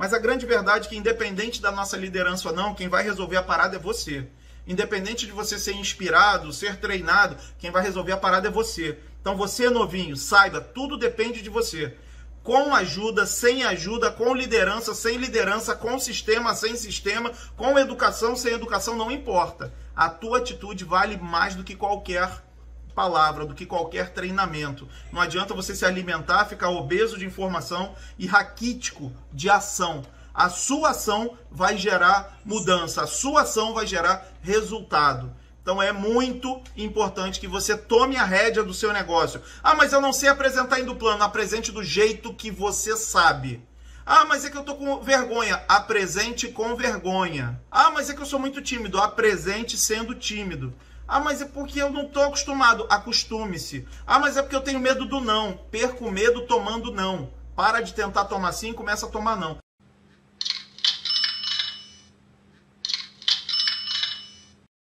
Mas a grande verdade é que, independente da nossa liderança ou não, quem vai resolver a parada é você. Independente de você ser inspirado, ser treinado, quem vai resolver a parada é você. Então você, novinho, saiba, tudo depende de você. Com ajuda, sem ajuda, com liderança, sem liderança, com sistema, sem sistema, com educação, sem educação, não importa. A tua atitude vale mais do que qualquer palavra, do que qualquer treinamento. Não adianta você se alimentar, ficar obeso de informação e raquítico de ação. A sua ação vai gerar mudança, a sua ação vai gerar resultado. Então é muito importante que você tome a rédea do seu negócio. Ah, mas eu não sei apresentar indo plano. Apresente do jeito que você sabe. Ah, mas é que eu tô com vergonha. Apresente com vergonha. Ah, mas é que eu sou muito tímido. Apresente sendo tímido. Ah, mas é porque eu não tô acostumado. Acostume-se. Ah, mas é porque eu tenho medo do não. Perco o medo tomando não. Para de tentar tomar sim, começa a tomar não.